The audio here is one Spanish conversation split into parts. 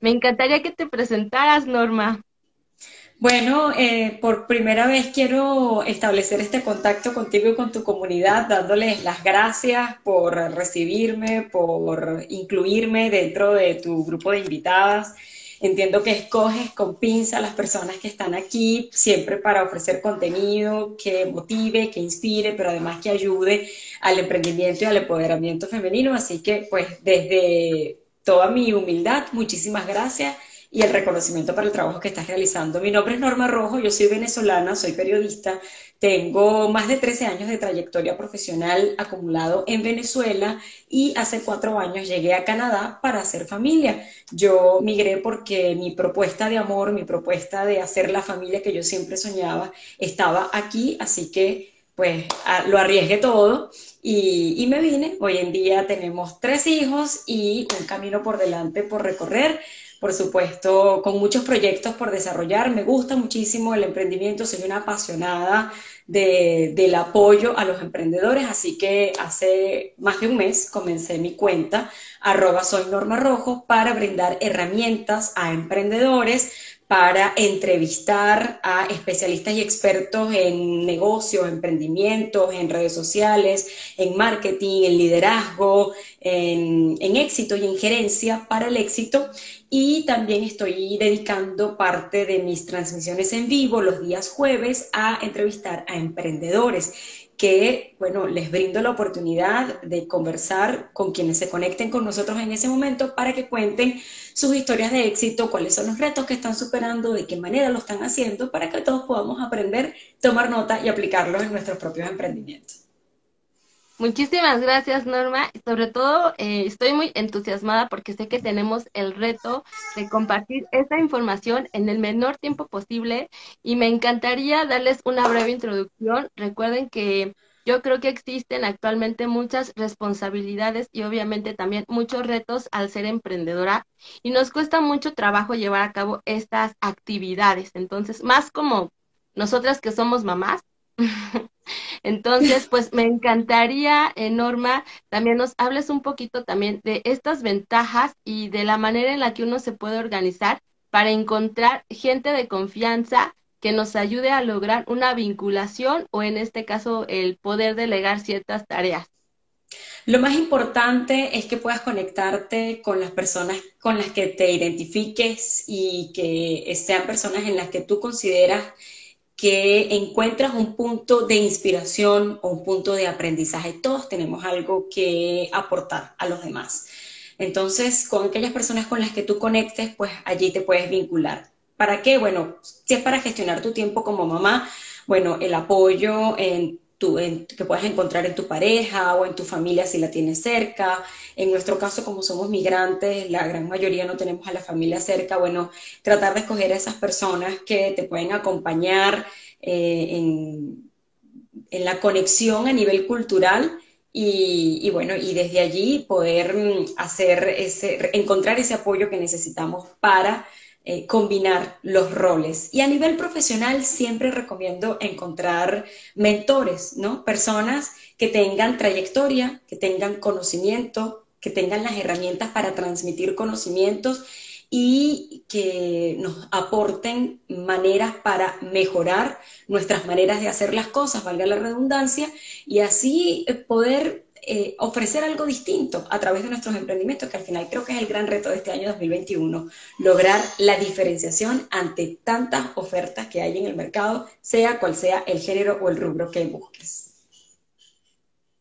Me encantaría que te presentaras, Norma. Bueno, eh, por primera vez quiero establecer este contacto contigo y con tu comunidad, dándoles las gracias por recibirme, por incluirme dentro de tu grupo de invitadas. Entiendo que escoges con pinza a las personas que están aquí, siempre para ofrecer contenido que motive, que inspire, pero además que ayude al emprendimiento y al empoderamiento femenino. Así que, pues, desde toda mi humildad, muchísimas gracias y el reconocimiento para el trabajo que estás realizando. Mi nombre es Norma Rojo, yo soy venezolana, soy periodista, tengo más de 13 años de trayectoria profesional acumulado en Venezuela y hace cuatro años llegué a Canadá para hacer familia. Yo migré porque mi propuesta de amor, mi propuesta de hacer la familia que yo siempre soñaba estaba aquí, así que pues lo arriesgué todo y, y, me vine. Hoy en día tenemos tres hijos y un camino por delante por recorrer por supuesto, con muchos proyectos por desarrollar. Me gusta muchísimo el emprendimiento, soy una apasionada del apoyo a los emprendedores, así que hace más de un mes comencé mi cuenta, arroba para brindar herramientas a emprendedores para entrevistar a especialistas y expertos en negocios, emprendimientos, en redes sociales, en marketing, en liderazgo, en, en, éxito y en gerencia para el éxito. Y también estoy dedicando parte de mis transmisiones en vivo los días jueves a entrevistar a emprendedores que, bueno, les brindo la oportunidad de conversar con quienes se conecten con nosotros en ese momento para que cuenten sus historias de éxito, cuáles son los retos que están superando, de qué manera lo están haciendo, para que todos podamos aprender, tomar nota y aplicarlos en nuestros propios emprendimientos. Muchísimas gracias, Norma. Sobre todo, eh, estoy muy entusiasmada porque sé que tenemos el reto de compartir esta información en el menor tiempo posible y me encantaría darles una breve introducción. Recuerden que yo creo que existen actualmente muchas responsabilidades y obviamente también muchos retos al ser emprendedora y nos cuesta mucho trabajo llevar a cabo estas actividades. Entonces, más como nosotras que somos mamás, Entonces, pues me encantaría, eh, Norma, también nos hables un poquito también de estas ventajas y de la manera en la que uno se puede organizar para encontrar gente de confianza que nos ayude a lograr una vinculación o en este caso el poder delegar ciertas tareas. Lo más importante es que puedas conectarte con las personas con las que te identifiques y que sean personas en las que tú consideras que encuentras un punto de inspiración o un punto de aprendizaje. Todos tenemos algo que aportar a los demás. Entonces, con aquellas personas con las que tú conectes, pues allí te puedes vincular. ¿Para qué? Bueno, si es para gestionar tu tiempo como mamá, bueno, el apoyo en que puedas encontrar en tu pareja o en tu familia si la tienes cerca. En nuestro caso, como somos migrantes, la gran mayoría no tenemos a la familia cerca. Bueno, tratar de escoger a esas personas que te pueden acompañar eh, en, la conexión a nivel cultural. Y, y, bueno, y desde allí poder mm, hacer ese, encontrar ese apoyo que necesitamos para eh, combinar los roles. Y a nivel profesional siempre recomiendo encontrar mentores, ¿no? Personas que tengan trayectoria, que tengan conocimiento, que tengan las herramientas para transmitir conocimientos y que nos aporten maneras para mejorar nuestras maneras de hacer las cosas, valga la redundancia, y así poder eh, ofrecer algo distinto a través de nuestros emprendimientos, que al final creo que es el gran reto de este año 2021, lograr la diferenciación ante tantas ofertas que hay en el mercado, sea cual sea el género o el rubro que busques.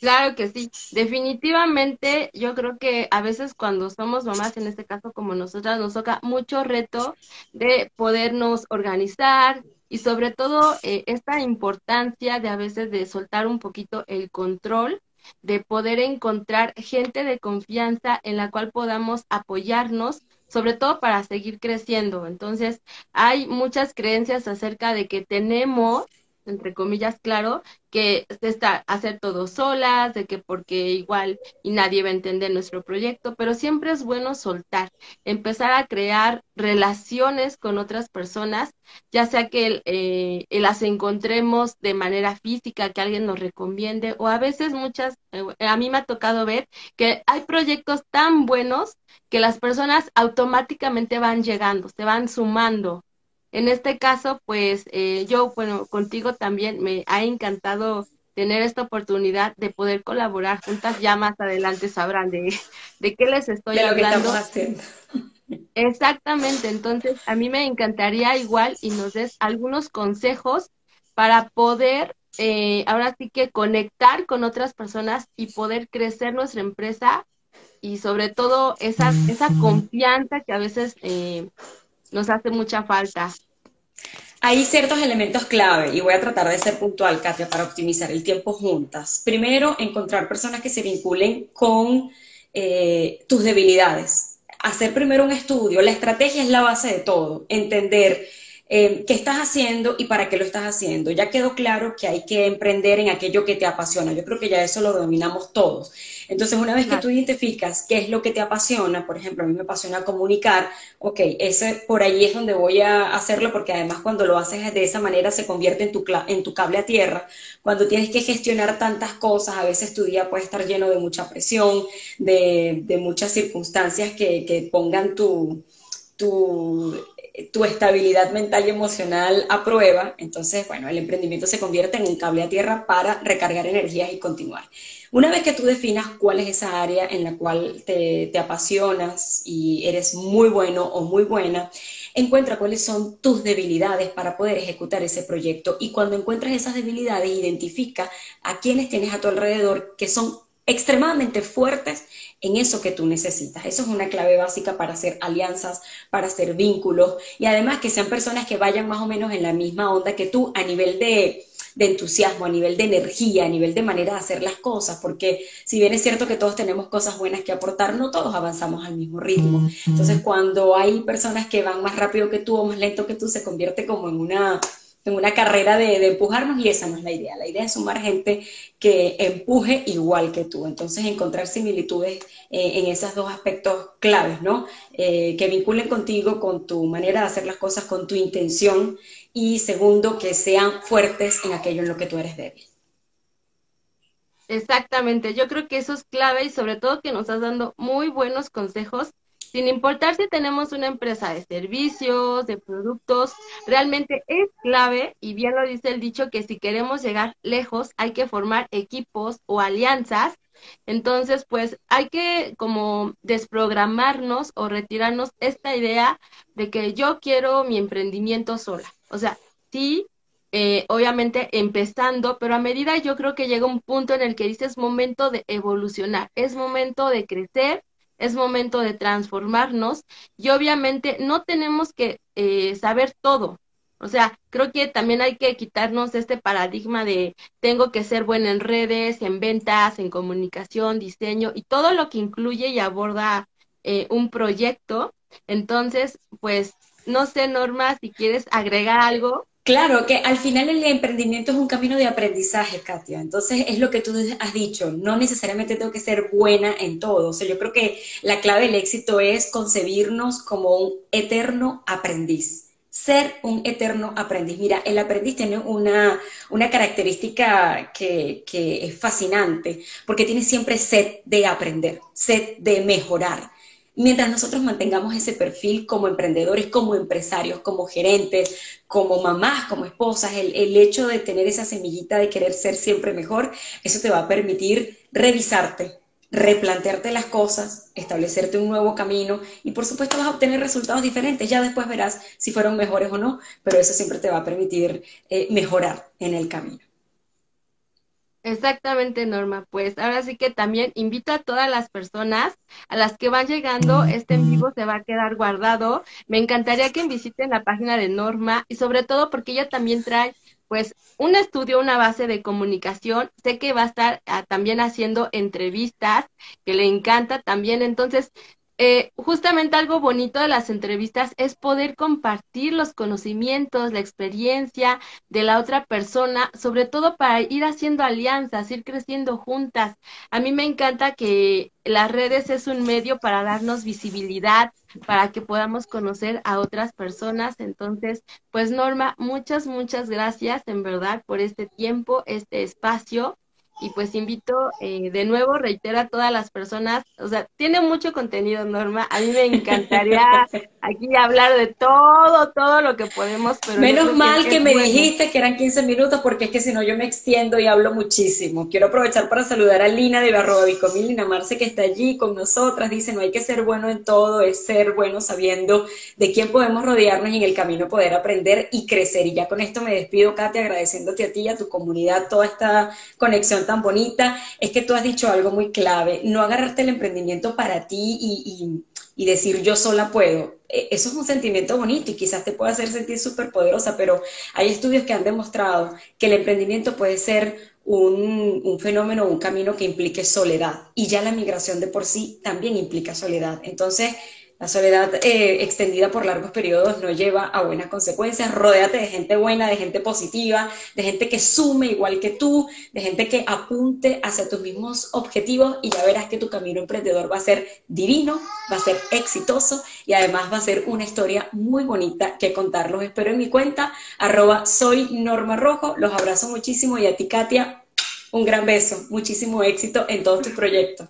Claro que sí, definitivamente yo creo que a veces cuando somos mamás, en este caso como nosotras, nos toca mucho reto de podernos organizar y sobre todo eh, esta importancia de a veces de soltar un poquito el control de poder encontrar gente de confianza en la cual podamos apoyarnos, sobre todo para seguir creciendo. Entonces, hay muchas creencias acerca de que tenemos entre comillas, claro, que está hacer todo solas, de que porque igual y nadie va a entender nuestro proyecto, pero siempre es bueno soltar, empezar a crear relaciones con otras personas, ya sea que eh, las encontremos de manera física, que alguien nos recomiende, o a veces muchas, eh, a mí me ha tocado ver que hay proyectos tan buenos que las personas automáticamente van llegando, se van sumando en este caso, pues eh, yo, bueno, contigo también me ha encantado tener esta oportunidad de poder colaborar juntas. Ya más adelante sabrán de, de qué les estoy hablando. Exactamente, entonces a mí me encantaría igual y nos des algunos consejos para poder eh, ahora sí que conectar con otras personas y poder crecer nuestra empresa y sobre todo esa, esa confianza que a veces eh, nos hace mucha falta. Hay ciertos elementos clave y voy a tratar de ser puntual, Katia, para optimizar el tiempo juntas. Primero, encontrar personas que se vinculen con eh, tus debilidades. Hacer primero un estudio. La estrategia es la base de todo. Entender eh, qué estás haciendo y para qué lo estás haciendo. Ya quedó claro que hay que emprender en aquello que te apasiona. Yo creo que ya eso lo dominamos todos. Entonces, una vez que tú identificas qué es lo que te apasiona, por ejemplo, a mí me apasiona comunicar, ok, ese por ahí es donde voy a hacerlo porque además cuando lo haces de esa manera se convierte en tu, en tu cable a tierra. Cuando tienes que gestionar tantas cosas, a veces tu día puede estar lleno de mucha presión, de, de muchas circunstancias que, que pongan tu, tu tu estabilidad mental y emocional a prueba, entonces, bueno, el emprendimiento se convierte en un cable a tierra para recargar energías y continuar. Una vez que tú definas cuál es esa área en la cual te, apasionas y eres muy bueno o muy buena, encuentra cuáles son tus debilidades para poder ejecutar ese proyecto y cuando encuentras esas debilidades, identifica a quienes tienes a tu alrededor que son extremadamente fuertes en eso que tú necesitas. Eso es una clave básica para hacer alianzas, para hacer vínculos y además que sean personas que vayan más o menos en la misma onda que tú a nivel de, entusiasmo, a nivel de energía, a nivel de manera de hacer las cosas, porque si bien es cierto que todos tenemos cosas buenas que aportar, no todos avanzamos al mismo ritmo. Entonces, cuando hay personas que van más rápido que tú o más lento que tú, se convierte como en una en una carrera de, empujarnos y esa no es la idea. La idea es sumar gente que empuje igual que tú. Entonces, encontrar similitudes eh, en esos dos aspectos claves, ¿no? Eh, que vinculen contigo, con tu manera de hacer las cosas, con tu intención y segundo, que sean fuertes en aquello en lo que tú eres débil. Exactamente, yo creo que eso es clave y sobre todo que nos estás dando muy buenos consejos sin importar si tenemos una empresa de servicios, de productos, realmente es clave, y bien lo dice el dicho, que si queremos llegar lejos hay que formar equipos o alianzas. Entonces, pues hay que como desprogramarnos o retirarnos esta idea de que yo quiero mi emprendimiento sola. O sea, sí, eh, obviamente empezando, pero a medida yo creo que llega un punto en el que dice es momento de evolucionar, es momento de crecer es momento de transformarnos y obviamente no tenemos que eh, saber todo. O sea, creo que también hay que quitarnos este paradigma de tengo que ser buena en redes, en ventas, en comunicación, diseño y todo lo que incluye y aborda eh, un proyecto. Entonces, pues, no sé, Norma, si quieres agregar algo. Claro, que al final el emprendimiento es un camino de aprendizaje, Katia. Entonces es lo que tú has dicho, no necesariamente tengo que ser buena en todo. O sea, yo creo que la clave del éxito es concebirnos como un eterno aprendiz. Ser un eterno aprendiz. Mira, el aprendiz tiene una, una característica que, que es fascinante, porque tiene siempre sed de aprender, sed de mejorar mientras nosotros mantengamos ese perfil como emprendedores, como empresarios, como gerentes, como mamás, como esposas, el, hecho de tener esa semillita de querer ser siempre mejor, eso te va a permitir revisarte, replantearte las cosas, establecerte un nuevo camino y por supuesto vas a obtener resultados diferentes. Ya después verás si fueron mejores o no, pero eso siempre te va a permitir eh, mejorar en el camino. Exactamente, Norma. Pues ahora sí que también invito a todas las personas a las que van llegando, este en vivo se va a quedar guardado. Me encantaría que visiten la página de Norma y sobre todo porque ella también trae pues un estudio, una base de comunicación. Sé que va a estar ah, también haciendo entrevistas, que le encanta también. Entonces, eh, justamente algo bonito de las entrevistas es poder compartir los conocimientos, la experiencia de la otra persona, sobre todo para ir haciendo alianzas, ir creciendo juntas. A mí me encanta que las redes es un medio para darnos visibilidad, para que podamos conocer a otras personas. Entonces, pues Norma, muchas, muchas gracias en verdad por este tiempo, este espacio y pues invito eh, de nuevo, reitero a todas las personas, o sea, tiene mucho contenido, Norma, a mí me encantaría aquí hablar de todo, todo lo que podemos, pero... Menos mal que, me dijiste que eran 15 minutos, porque es que si no yo me extiendo y hablo muchísimo. Quiero aprovechar para saludar a Lina de Barroa Bicomil, Lina Marce, que está allí con nosotras, dice, no hay que ser bueno en todo, es ser bueno sabiendo de quién podemos rodearnos y en el camino poder aprender y crecer. Y ya con esto me despido, Katy, agradeciéndote a ti y a tu comunidad toda esta conexión tan bonita, es que tú has dicho algo muy clave, no agarrarte el emprendimiento para ti y, decir yo sola puedo. E, eso es un sentimiento bonito y quizás te pueda hacer sentir súper poderosa, pero hay estudios que han demostrado que el emprendimiento puede ser un, un, fenómeno, un camino que implique soledad. Y ya la migración de por sí también implica soledad. Entonces, la soledad eh, extendida por largos periodos no lleva a buenas consecuencias. Rodéate de gente buena, de gente positiva, de gente que sume igual que tú, de gente que apunte hacia tus mismos objetivos y ya verás que tu camino emprendedor va a ser divino, va a ser exitoso y además va a ser una historia muy bonita que contarlos. espero en mi cuenta, arroba soy Norma Rojo. Los abrazo muchísimo y a ti, Katia, un gran beso. Muchísimo éxito en todos tus proyectos.